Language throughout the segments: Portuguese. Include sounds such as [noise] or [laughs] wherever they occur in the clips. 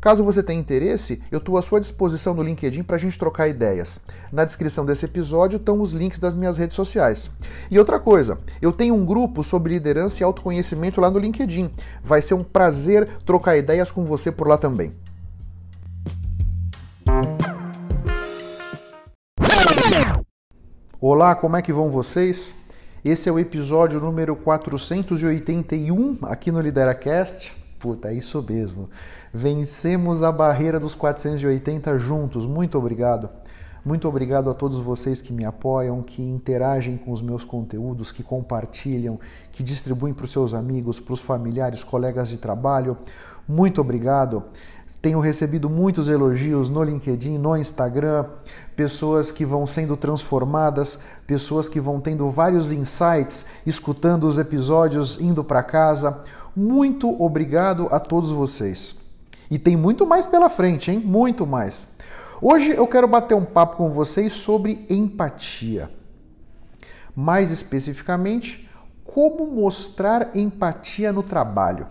Caso você tenha interesse, eu estou à sua disposição no LinkedIn para a gente trocar ideias. Na descrição desse episódio estão os links das minhas redes sociais. E outra coisa, eu tenho um grupo sobre liderança e autoconhecimento lá no LinkedIn. Vai ser um prazer trocar ideias com você por lá também. Olá, como é que vão vocês? Esse é o episódio número 481 aqui no LideraCast. Puta, é isso mesmo. Vencemos a barreira dos 480 juntos. Muito obrigado. Muito obrigado a todos vocês que me apoiam, que interagem com os meus conteúdos, que compartilham, que distribuem para os seus amigos, para os familiares, colegas de trabalho. Muito obrigado. Tenho recebido muitos elogios no LinkedIn, no Instagram, pessoas que vão sendo transformadas, pessoas que vão tendo vários insights, escutando os episódios, indo para casa. Muito obrigado a todos vocês. E tem muito mais pela frente, hein? Muito mais. Hoje eu quero bater um papo com vocês sobre empatia. Mais especificamente, como mostrar empatia no trabalho.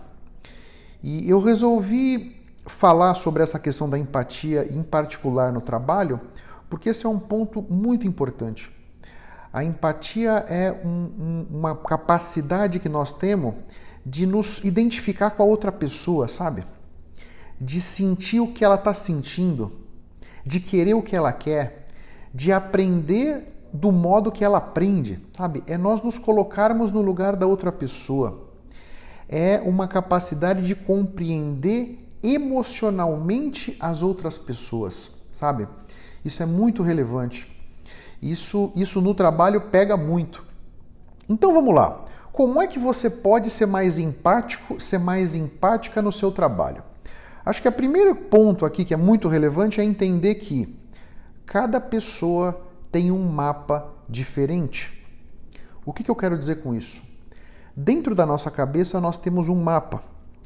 E eu resolvi falar sobre essa questão da empatia, em particular no trabalho, porque esse é um ponto muito importante. A empatia é um, um, uma capacidade que nós temos de nos identificar com a outra pessoa, sabe? De sentir o que ela está sentindo, de querer o que ela quer, de aprender do modo que ela aprende, sabe? É nós nos colocarmos no lugar da outra pessoa. É uma capacidade de compreender emocionalmente as outras pessoas, sabe? Isso é muito relevante. Isso, isso no trabalho pega muito. Então vamos lá. Como é que você pode ser mais empático, ser mais empática no seu trabalho? Acho que o primeiro ponto aqui que é muito relevante é entender que cada pessoa tem um mapa diferente. O que, que eu quero dizer com isso? Dentro da nossa cabeça nós temos um mapa.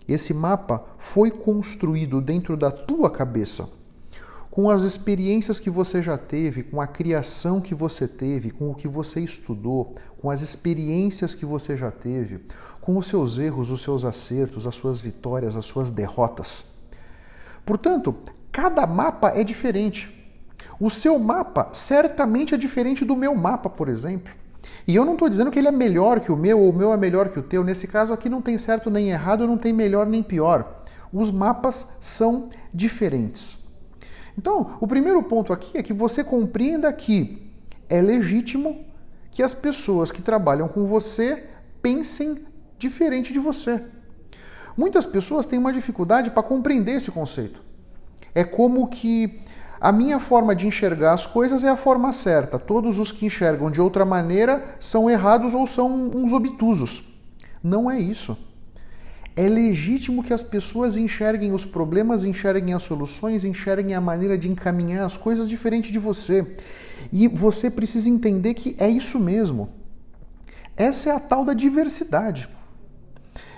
Esse mapa foi construído dentro da tua cabeça com as experiências que você já teve, com a criação que você teve, com o que você estudou, com as experiências que você já teve, com os seus erros, os seus acertos, as suas vitórias, as suas derrotas. Portanto, cada mapa é diferente. O seu mapa certamente é diferente do meu mapa, por exemplo. E eu não estou dizendo que ele é melhor que o meu ou o meu é melhor que o teu. Nesse caso aqui não tem certo nem errado, não tem melhor nem pior. Os mapas são diferentes. Então, o primeiro ponto aqui é que você compreenda que é legítimo que as pessoas que trabalham com você pensem diferente de você. Muitas pessoas têm uma dificuldade para compreender esse conceito. É como que a minha forma de enxergar as coisas é a forma certa. Todos os que enxergam de outra maneira são errados ou são uns obtusos. Não é isso. É legítimo que as pessoas enxerguem os problemas, enxerguem as soluções, enxerguem a maneira de encaminhar as coisas diferente de você. E você precisa entender que é isso mesmo. Essa é a tal da diversidade.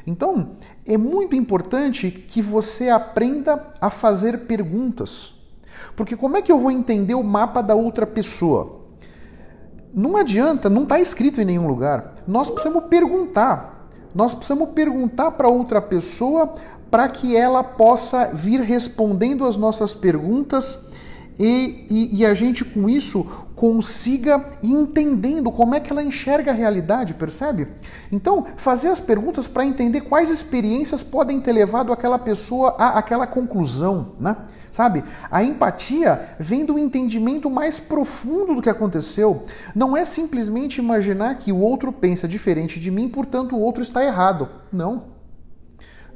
Então, é muito importante que você aprenda a fazer perguntas. Porque como é que eu vou entender o mapa da outra pessoa? Não adianta, não está escrito em nenhum lugar. Nós precisamos perguntar. Nós precisamos perguntar para outra pessoa para que ela possa vir respondendo as nossas perguntas e, e, e, a gente com isso consiga ir entendendo como é que ela enxerga a realidade, percebe? Então, fazer as perguntas para entender quais experiências podem ter levado aquela pessoa a aquela conclusão, né? Sabe? A empatia vem do entendimento mais profundo do que aconteceu. Não é simplesmente imaginar que o outro pensa diferente de mim, portanto o outro está errado. Não.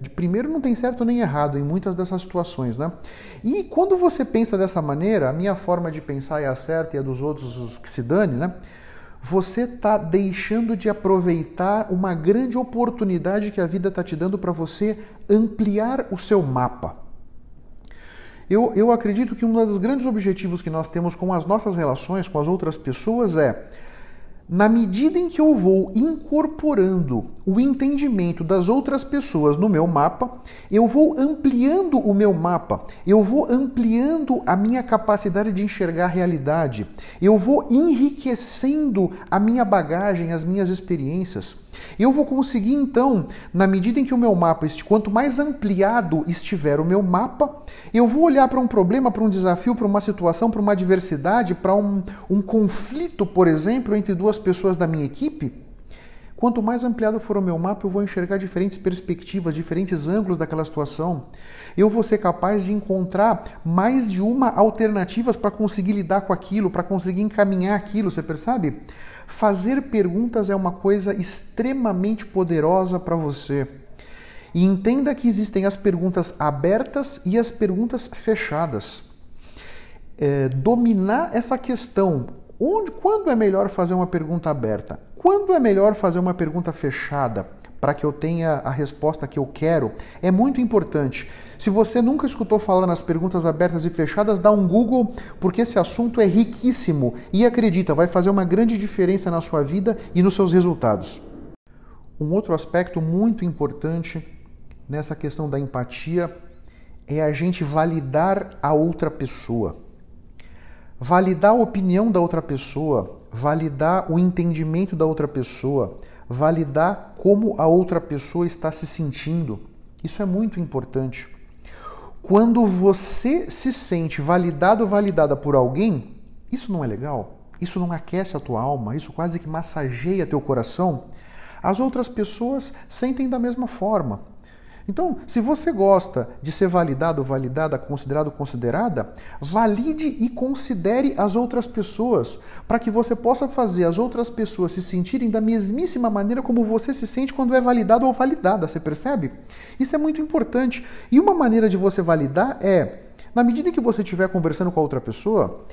De primeiro não tem certo nem errado em muitas dessas situações, né? E quando você pensa dessa maneira, a minha forma de pensar é a certa e a dos outros que se dane, né? Você está deixando de aproveitar uma grande oportunidade que a vida está te dando para você ampliar o seu mapa. Eu, eu acredito que um dos grandes objetivos que nós temos com as nossas relações com as outras pessoas é na medida em que eu vou incorporando o entendimento das outras pessoas no meu mapa, eu vou ampliando o meu mapa, eu vou ampliando a minha capacidade de enxergar a realidade, eu vou enriquecendo a minha bagagem, as minhas experiências. Eu vou conseguir então, na medida em que o meu mapa, quanto mais ampliado estiver o meu mapa, eu vou olhar para um problema, para um desafio, para uma situação, para uma adversidade, para um, um conflito, por exemplo, entre duas pessoas da minha equipe. Quanto mais ampliado for o meu mapa, eu vou enxergar diferentes perspectivas, diferentes ângulos daquela situação. Eu vou ser capaz de encontrar mais de uma alternativas para conseguir lidar com aquilo, para conseguir encaminhar aquilo, você percebe? Fazer perguntas é uma coisa extremamente poderosa para você. E entenda que existem as perguntas abertas e as perguntas fechadas. É, dominar essa questão, onde, quando é melhor fazer uma pergunta aberta? Quando é melhor fazer uma pergunta fechada? para que eu tenha a resposta que eu quero, é muito importante. Se você nunca escutou falar nas perguntas abertas e fechadas, dá um Google, porque esse assunto é riquíssimo e acredita, vai fazer uma grande diferença na sua vida e nos seus resultados. Um outro aspecto muito importante nessa questão da empatia é a gente validar a outra pessoa. Validar a opinião da outra pessoa, validar o entendimento da outra pessoa, validar como a outra pessoa está se sentindo. Isso é muito importante. Quando você se sente validado ou validada por alguém, isso não é legal? Isso não aquece a tua alma? Isso quase que massageia teu coração? As outras pessoas sentem da mesma forma. Então, se você gosta de ser validado, validada, considerado, considerada, valide e considere as outras pessoas, para que você possa fazer as outras pessoas se sentirem da mesmíssima maneira como você se sente quando é validado ou validada, você percebe? Isso é muito importante. E uma maneira de você validar é, na medida que você estiver conversando com a outra pessoa,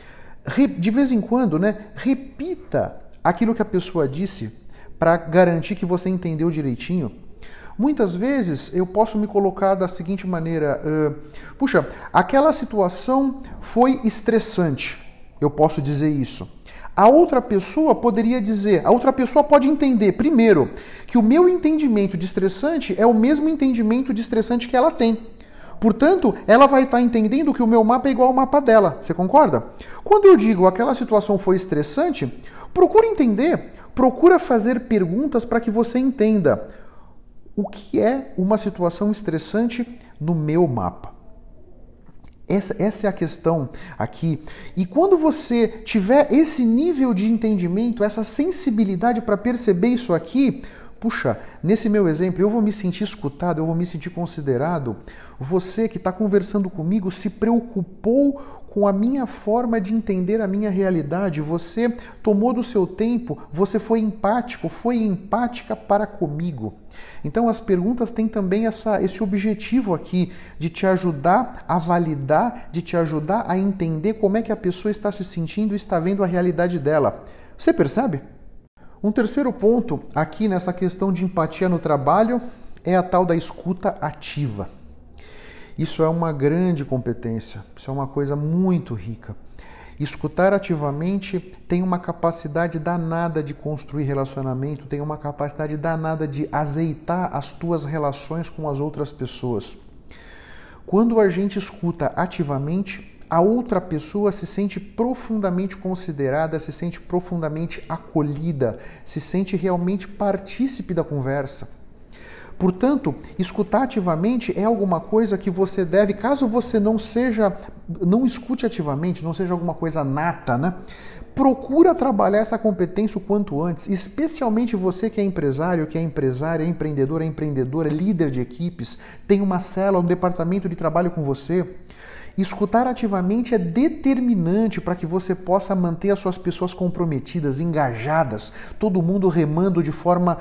de vez em quando, né, repita aquilo que a pessoa disse para garantir que você entendeu direitinho. Muitas vezes eu posso me colocar da seguinte maneira: uh, puxa, aquela situação foi estressante. Eu posso dizer isso. A outra pessoa poderia dizer, a outra pessoa pode entender, primeiro, que o meu entendimento de estressante é o mesmo entendimento de estressante que ela tem. Portanto, ela vai estar entendendo que o meu mapa é igual ao mapa dela. Você concorda? Quando eu digo aquela situação foi estressante, procura entender, procura fazer perguntas para que você entenda o que é uma situação estressante no meu mapa. Essa, essa, é a questão aqui. E quando você tiver esse nível de entendimento, essa sensibilidade para perceber isso aqui, puxa, nesse meu exemplo, eu vou me sentir escutado, eu vou me sentir considerado. Você que está conversando comigo se preocupou com a minha forma de entender a minha realidade. Você tomou do seu tempo, você foi empático, foi empática para comigo. Então as perguntas têm também essa, esse objetivo aqui de te ajudar a validar, de te ajudar a entender como é que a pessoa está se sentindo e está vendo a realidade dela. Você percebe? Um terceiro ponto aqui nessa questão de empatia no trabalho é a tal da escuta ativa. Isso é uma grande competência, isso é uma coisa muito rica. Escutar ativamente tem uma capacidade danada de construir relacionamento, tem uma capacidade danada de azeitar as tuas relações com as outras pessoas. Quando a gente escuta ativamente, a outra pessoa se sente profundamente considerada, se sente profundamente acolhida, se sente realmente partícipe da conversa. Portanto, escutar ativamente é alguma coisa que você deve, caso você não seja, não escute ativamente, não seja alguma coisa nata, né? Procura trabalhar essa competência o quanto antes, especialmente você que é empresário, que é empresária, é empreendedor, é empreendedora, é líder de equipes, tem uma cela, um departamento de trabalho com você. Escutar ativamente é determinante para que você possa manter as suas pessoas comprometidas, engajadas, todo mundo remando de forma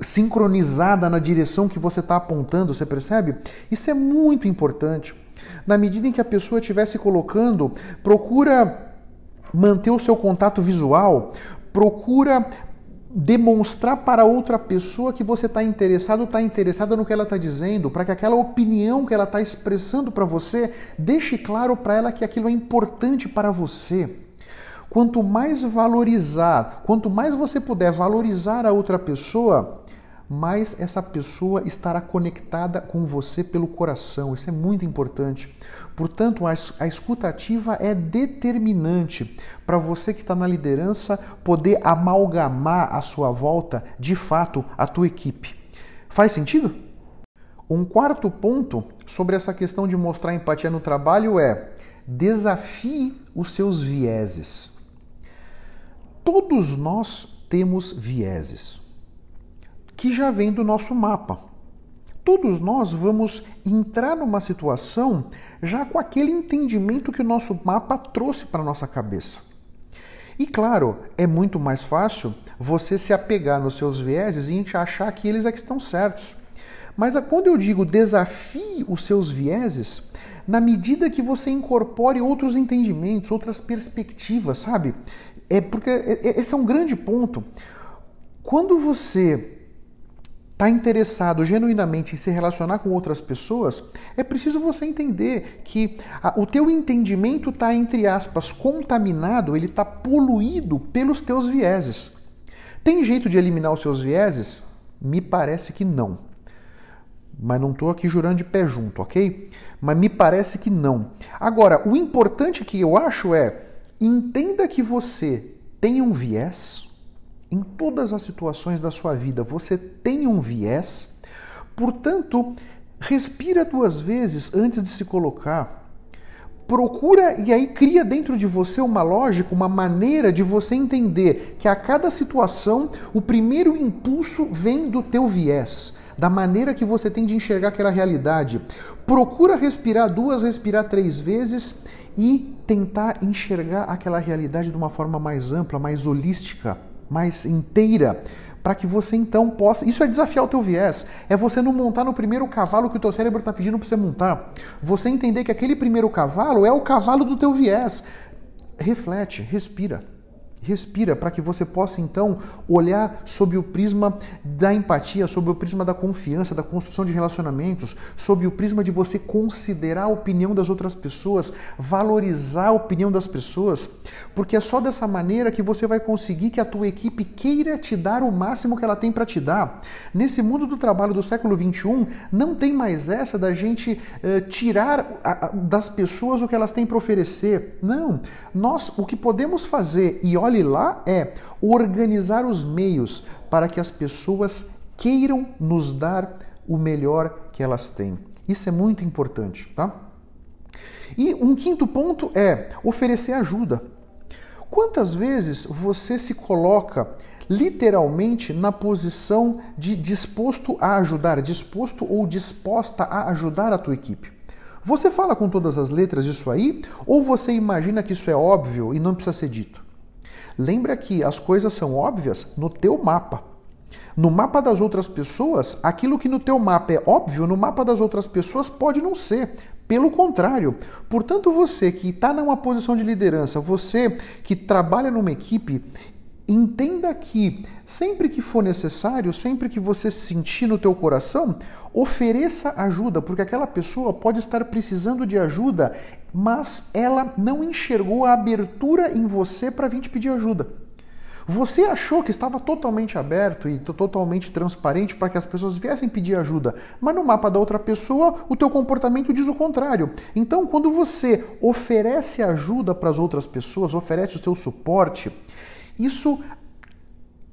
sincronizada na direção que você está apontando, você percebe? Isso é muito importante. Na medida em que a pessoa estiver se colocando, procura manter o seu contato visual, procura demonstrar para outra pessoa que você está interessado, está interessada no que ela está dizendo, para que aquela opinião que ela está expressando para você deixe claro para ela que aquilo é importante para você. Quanto mais valorizar, quanto mais você puder valorizar a outra pessoa, mais essa pessoa estará conectada com você pelo coração. Isso é muito importante. Portanto, a escuta ativa é determinante para você que está na liderança poder amalgamar à sua volta, de fato, a tua equipe. Faz sentido? Um quarto ponto sobre essa questão de mostrar empatia no trabalho é desafie os seus vieses. Todos nós temos vieses que já vem do nosso mapa. Todos nós vamos entrar numa situação já com aquele entendimento que o nosso mapa trouxe para nossa cabeça. E claro, é muito mais fácil você se apegar nos seus vieses e achar que eles é que estão certos. Mas quando eu digo desafie os seus vieses, na medida que você incorpore outros entendimentos, outras perspectivas, sabe? É porque esse é um grande ponto. Quando você está interessado genuinamente em se relacionar com outras pessoas, é preciso você entender que a, o teu entendimento está, entre aspas, contaminado, ele está poluído pelos teus vieses. Tem jeito de eliminar os seus vieses? Me parece que não. Mas não estou aqui jurando de pé junto, ok? Mas me parece que não. Agora, o importante que eu acho é entenda que você tem um viés, em todas as situações da sua vida você tem um viés, portanto, respira duas vezes antes de se colocar. Procura e aí cria dentro de você uma lógica, uma maneira de você entender que a cada situação o primeiro impulso vem do teu viés, da maneira que você tem de enxergar aquela realidade. Procura respirar duas, respirar três vezes e tentar enxergar aquela realidade de uma forma mais ampla, mais holística mais inteira, para que você então possa. Isso é desafiar o teu viés. É você não montar no primeiro cavalo que o teu cérebro está pedindo para você montar. Você entender que aquele primeiro cavalo é o cavalo do teu viés. Reflete, respira. Respira para que você possa então olhar sob o prisma da empatia, sob o prisma da confiança, da construção de relacionamentos, sob o prisma de você considerar a opinião das outras pessoas, valorizar a opinião das pessoas, porque é só dessa maneira que você vai conseguir que a tua equipe queira te dar o máximo que ela tem para te dar. Nesse mundo do trabalho do século 21, não tem mais essa da gente uh, tirar a, a, das pessoas o que elas têm para oferecer. Não, nós o que podemos fazer e lá é organizar os meios para que as pessoas queiram nos dar o melhor que elas têm. Isso é muito importante, tá? E um quinto ponto é oferecer ajuda. Quantas vezes você se coloca literalmente na posição de disposto a ajudar, disposto ou disposta a ajudar a tua equipe? Você fala com todas as letras isso aí ou você imagina que isso é óbvio e não precisa ser dito? Lembra que as coisas são óbvias no teu mapa. No mapa das outras pessoas, aquilo que no teu mapa é óbvio, no mapa das outras pessoas pode não ser. Pelo contrário, portanto, você que está numa posição de liderança, você que trabalha numa equipe, entenda que sempre que for necessário, sempre que você sentir no teu coração, ofereça ajuda, porque aquela pessoa pode estar precisando de ajuda, mas ela não enxergou a abertura em você para vir te pedir ajuda. Você achou que estava totalmente aberto e totalmente transparente para que as pessoas viessem pedir ajuda, mas no mapa da outra pessoa o teu comportamento diz o contrário. Então, quando você oferece ajuda para as outras pessoas, oferece o seu suporte, isso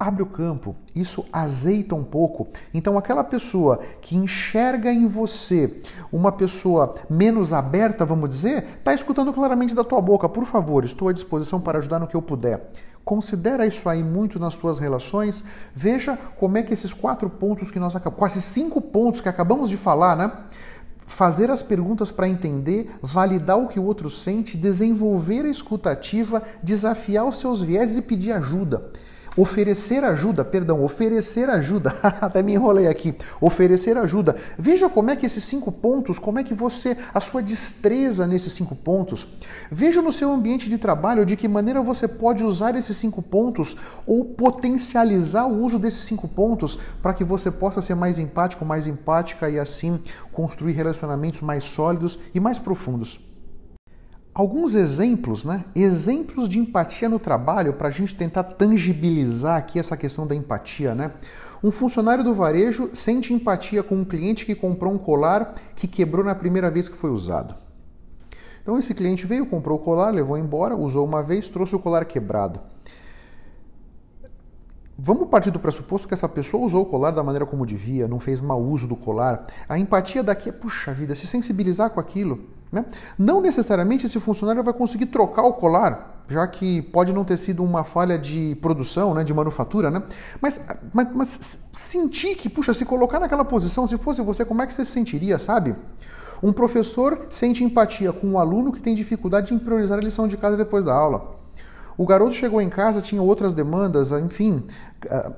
abre o campo, isso azeita um pouco. Então, aquela pessoa que enxerga em você uma pessoa menos aberta, vamos dizer, está escutando claramente da tua boca. Por favor, estou à disposição para ajudar no que eu puder. Considera isso aí muito nas tuas relações. Veja como é que esses quatro pontos que nós acabamos, quase cinco pontos que acabamos de falar, né? fazer as perguntas para entender, validar o que o outro sente, desenvolver a escutativa, desafiar os seus viés e pedir ajuda. Oferecer ajuda, perdão, oferecer ajuda, [laughs] até me enrolei aqui. Oferecer ajuda. Veja como é que esses cinco pontos, como é que você, a sua destreza nesses cinco pontos. Veja no seu ambiente de trabalho de que maneira você pode usar esses cinco pontos ou potencializar o uso desses cinco pontos para que você possa ser mais empático, mais empática e assim construir relacionamentos mais sólidos e mais profundos. Alguns exemplos, né? Exemplos de empatia no trabalho para a gente tentar tangibilizar aqui essa questão da empatia, né? Um funcionário do varejo sente empatia com um cliente que comprou um colar que quebrou na primeira vez que foi usado. Então esse cliente veio, comprou o colar, levou embora, usou uma vez, trouxe o colar quebrado. Vamos partir do pressuposto que essa pessoa usou o colar da maneira como devia, não fez mau uso do colar. A empatia daqui é, puxa vida, se sensibilizar com aquilo. Né? Não necessariamente esse funcionário vai conseguir trocar o colar, já que pode não ter sido uma falha de produção, né, de manufatura, né? mas, mas, mas sentir que, puxa, se colocar naquela posição, se fosse você, como é que você se sentiria, sabe? Um professor sente empatia com um aluno que tem dificuldade em priorizar a lição de casa depois da aula. O garoto chegou em casa, tinha outras demandas, enfim. Ah,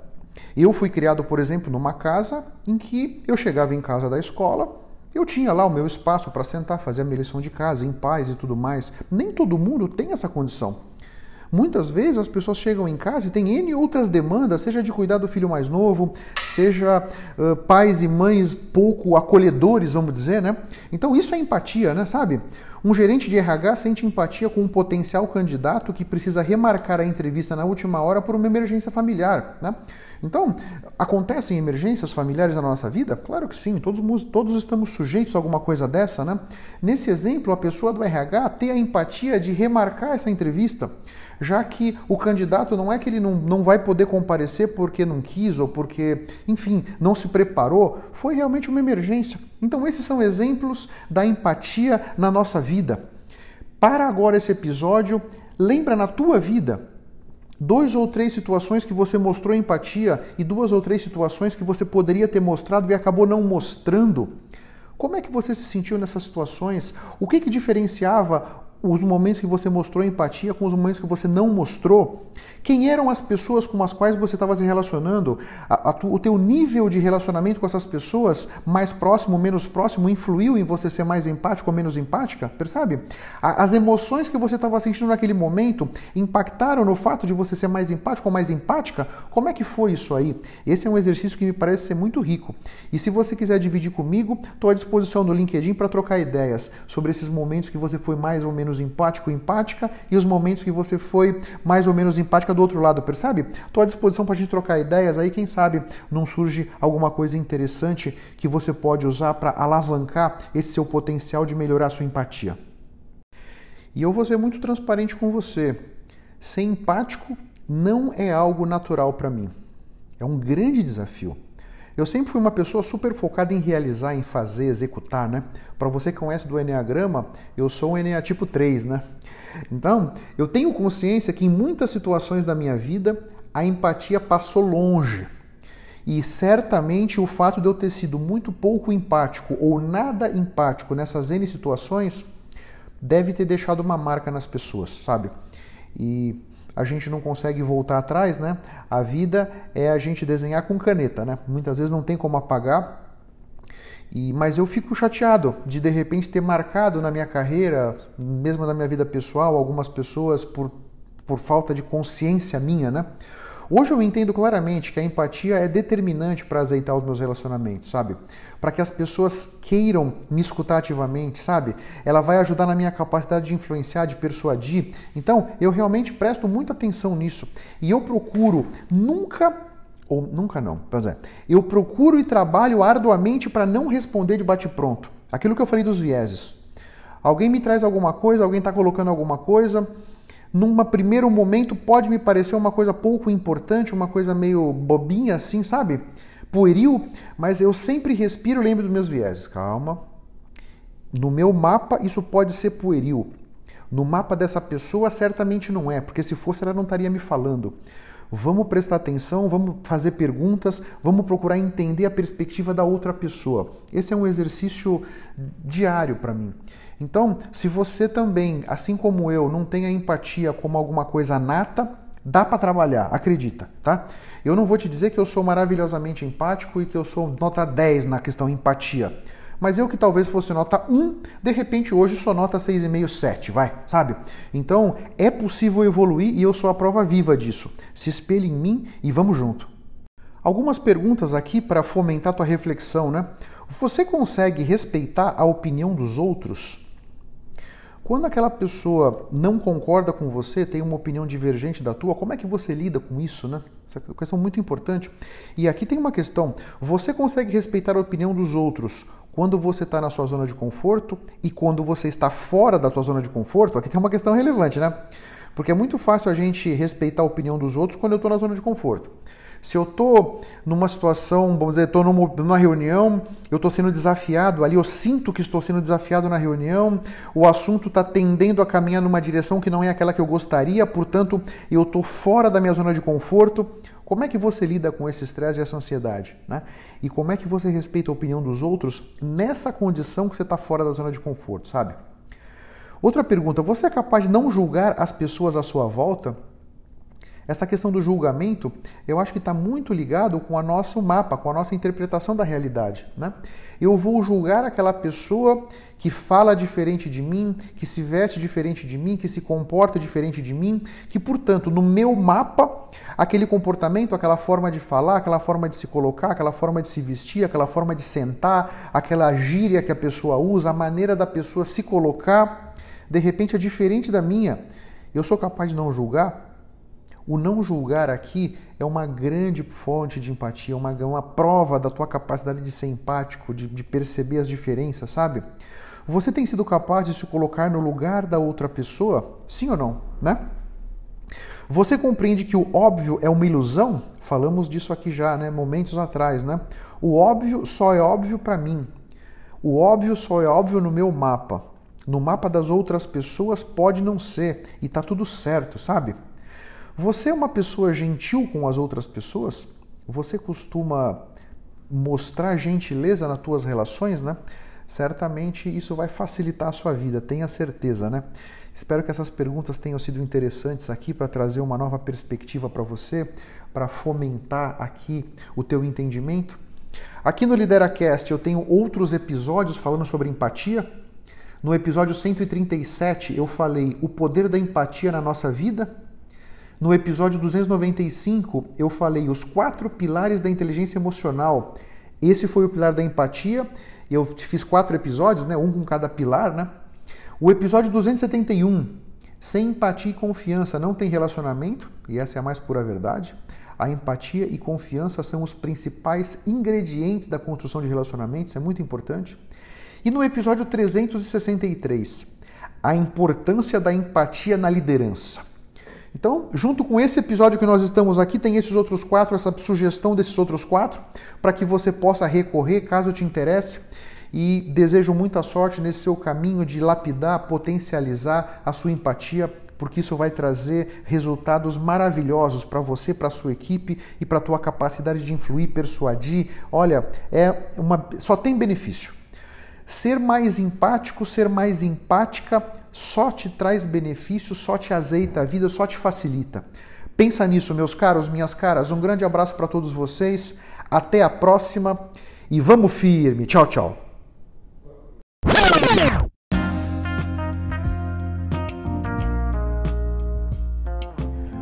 eu fui criado, por exemplo, numa casa em que eu chegava em casa da escola, eu tinha lá o meu espaço para sentar, fazer a minha lição de casa, em paz e tudo mais. Nem todo mundo tem essa condição. Muitas vezes as pessoas chegam em casa e têm N outras demandas, seja de cuidar do filho mais novo, seja uh, pais e mães pouco acolhedores, vamos dizer, né? Então isso é empatia, né? Sabe? Um gerente de RH sente empatia com um potencial candidato que precisa remarcar a entrevista na última hora por uma emergência familiar, né? Então, acontecem emergências familiares na nossa vida? Claro que sim, todos, todos estamos sujeitos a alguma coisa dessa, né? Nesse exemplo, a pessoa do RH tem a empatia de remarcar essa entrevista, já que o candidato não é que ele não, não vai poder comparecer porque não quis ou porque, enfim, não se preparou, foi realmente uma emergência. Então, esses são exemplos da empatia na nossa vida. Para agora esse episódio, lembra na tua vida Dois ou três situações que você mostrou empatia e duas ou três situações que você poderia ter mostrado e acabou não mostrando. Como é que você se sentiu nessas situações? O que, que diferenciava os momentos que você mostrou empatia com os momentos que você não mostrou? Quem eram as pessoas com as quais você estava se relacionando? A, a, o teu nível de relacionamento com essas pessoas, mais próximo, menos próximo, influiu em você ser mais empático ou menos empática? Percebe? A, as emoções que você estava sentindo naquele momento impactaram no fato de você ser mais empático ou mais empática? Como é que foi isso aí? Esse é um exercício que me parece ser muito rico. E se você quiser dividir comigo, estou à disposição no LinkedIn para trocar ideias sobre esses momentos que você foi mais ou menos empático ou empática e os momentos que você foi mais ou menos empática do outro lado, percebe? Estou à disposição para a gente trocar ideias aí, quem sabe não surge alguma coisa interessante que você pode usar para alavancar esse seu potencial de melhorar a sua empatia. E eu vou ser muito transparente com você. Ser empático não é algo natural para mim. É um grande desafio. Eu sempre fui uma pessoa super focada em realizar, em fazer, executar, né? Para você que conhece do Enneagrama, eu sou um Enneatipo tipo 3, né? Então, eu tenho consciência que em muitas situações da minha vida a empatia passou longe. E certamente o fato de eu ter sido muito pouco empático ou nada empático nessas N situações deve ter deixado uma marca nas pessoas, sabe? E a gente não consegue voltar atrás, né? A vida é a gente desenhar com caneta, né? Muitas vezes não tem como apagar. E, mas eu fico chateado de de repente ter marcado na minha carreira, mesmo na minha vida pessoal, algumas pessoas por, por falta de consciência minha, né? Hoje eu entendo claramente que a empatia é determinante para azeitar os meus relacionamentos, sabe? Para que as pessoas queiram me escutar ativamente, sabe? Ela vai ajudar na minha capacidade de influenciar, de persuadir. Então, eu realmente presto muita atenção nisso. E eu procuro nunca ou nunca não, pois é. Eu procuro e trabalho arduamente para não responder de bate-pronto. Aquilo que eu falei dos vieses. Alguém me traz alguma coisa, alguém está colocando alguma coisa, num primeiro momento pode me parecer uma coisa pouco importante, uma coisa meio bobinha assim, sabe? Pueril, mas eu sempre respiro e lembro dos meus vieses. Calma. No meu mapa, isso pode ser pueril. No mapa dessa pessoa, certamente não é, porque se fosse, ela não estaria me falando. Vamos prestar atenção, vamos fazer perguntas, vamos procurar entender a perspectiva da outra pessoa. Esse é um exercício diário para mim. Então, se você também, assim como eu, não tem a empatia como alguma coisa nata, dá para trabalhar, acredita, tá? Eu não vou te dizer que eu sou maravilhosamente empático e que eu sou nota 10 na questão empatia. Mas eu que talvez fosse nota 1, de repente hoje sou nota 6,5, 7, vai, sabe? Então é possível evoluir e eu sou a prova viva disso. Se espelhe em mim e vamos junto. Algumas perguntas aqui para fomentar tua reflexão, né? Você consegue respeitar a opinião dos outros? Quando aquela pessoa não concorda com você, tem uma opinião divergente da tua, como é que você lida com isso, né? Essa é questão muito importante. E aqui tem uma questão: você consegue respeitar a opinião dos outros quando você está na sua zona de conforto e quando você está fora da tua zona de conforto? Aqui tem uma questão relevante, né? Porque é muito fácil a gente respeitar a opinião dos outros quando eu estou na zona de conforto. Se eu estou numa situação, vamos dizer, estou numa, numa reunião, eu estou sendo desafiado ali, eu sinto que estou sendo desafiado na reunião, o assunto está tendendo a caminhar numa direção que não é aquela que eu gostaria, portanto, eu estou fora da minha zona de conforto. Como é que você lida com esse estresse e essa ansiedade? Né? E como é que você respeita a opinião dos outros nessa condição que você está fora da zona de conforto, sabe? Outra pergunta: você é capaz de não julgar as pessoas à sua volta? Essa questão do julgamento, eu acho que está muito ligado com o nosso mapa, com a nossa interpretação da realidade. Né? Eu vou julgar aquela pessoa que fala diferente de mim, que se veste diferente de mim, que se comporta diferente de mim, que, portanto, no meu mapa, aquele comportamento, aquela forma de falar, aquela forma de se colocar, aquela forma de se vestir, aquela forma de sentar, aquela gíria que a pessoa usa, a maneira da pessoa se colocar, de repente é diferente da minha. Eu sou capaz de não julgar? O não julgar aqui é uma grande fonte de empatia, uma, uma prova da tua capacidade de ser empático, de, de perceber as diferenças, sabe? Você tem sido capaz de se colocar no lugar da outra pessoa? Sim ou não, né? Você compreende que o óbvio é uma ilusão? Falamos disso aqui já, né, momentos atrás, né? O óbvio só é óbvio para mim. O óbvio só é óbvio no meu mapa. No mapa das outras pessoas pode não ser e tá tudo certo, sabe? Você é uma pessoa gentil com as outras pessoas? Você costuma mostrar gentileza nas tuas relações, né? Certamente isso vai facilitar a sua vida, tenha certeza, né? Espero que essas perguntas tenham sido interessantes aqui para trazer uma nova perspectiva para você, para fomentar aqui o teu entendimento. Aqui no LideraCast eu tenho outros episódios falando sobre empatia. No episódio 137 eu falei o poder da empatia na nossa vida. No episódio 295, eu falei os quatro pilares da inteligência emocional. Esse foi o pilar da empatia. Eu fiz quatro episódios, né? um com cada pilar. Né? O episódio 271, sem empatia e confiança não tem relacionamento, e essa é a mais pura verdade. A empatia e confiança são os principais ingredientes da construção de relacionamentos, é muito importante. E no episódio 363, a importância da empatia na liderança. Então, junto com esse episódio que nós estamos aqui, tem esses outros quatro, essa sugestão desses outros quatro, para que você possa recorrer caso te interesse. E desejo muita sorte nesse seu caminho de lapidar, potencializar a sua empatia, porque isso vai trazer resultados maravilhosos para você, para a sua equipe e para a tua capacidade de influir, persuadir. Olha, é uma só tem benefício. Ser mais empático, ser mais empática só te traz benefício, só te azeita a vida, só te facilita. Pensa nisso, meus caros, minhas caras. Um grande abraço para todos vocês. Até a próxima e vamos firme. Tchau, tchau.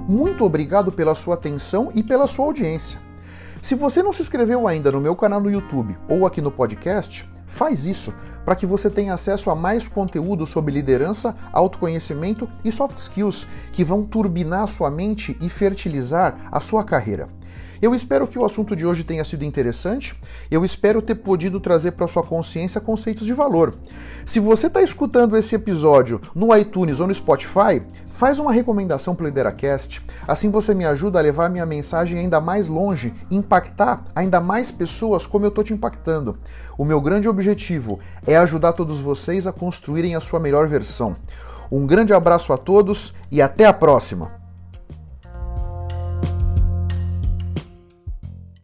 Muito obrigado pela sua atenção e pela sua audiência. Se você não se inscreveu ainda no meu canal no YouTube ou aqui no podcast, faz isso para que você tenha acesso a mais conteúdo sobre liderança, autoconhecimento e soft skills que vão turbinar sua mente e fertilizar a sua carreira. Eu espero que o assunto de hoje tenha sido interessante. Eu espero ter podido trazer para sua consciência conceitos de valor. Se você está escutando esse episódio no iTunes ou no Spotify, faz uma recomendação para o Lideracast. Assim você me ajuda a levar minha mensagem ainda mais longe, impactar ainda mais pessoas como eu estou te impactando. O meu grande objetivo é ajudar todos vocês a construírem a sua melhor versão. Um grande abraço a todos e até a próxima!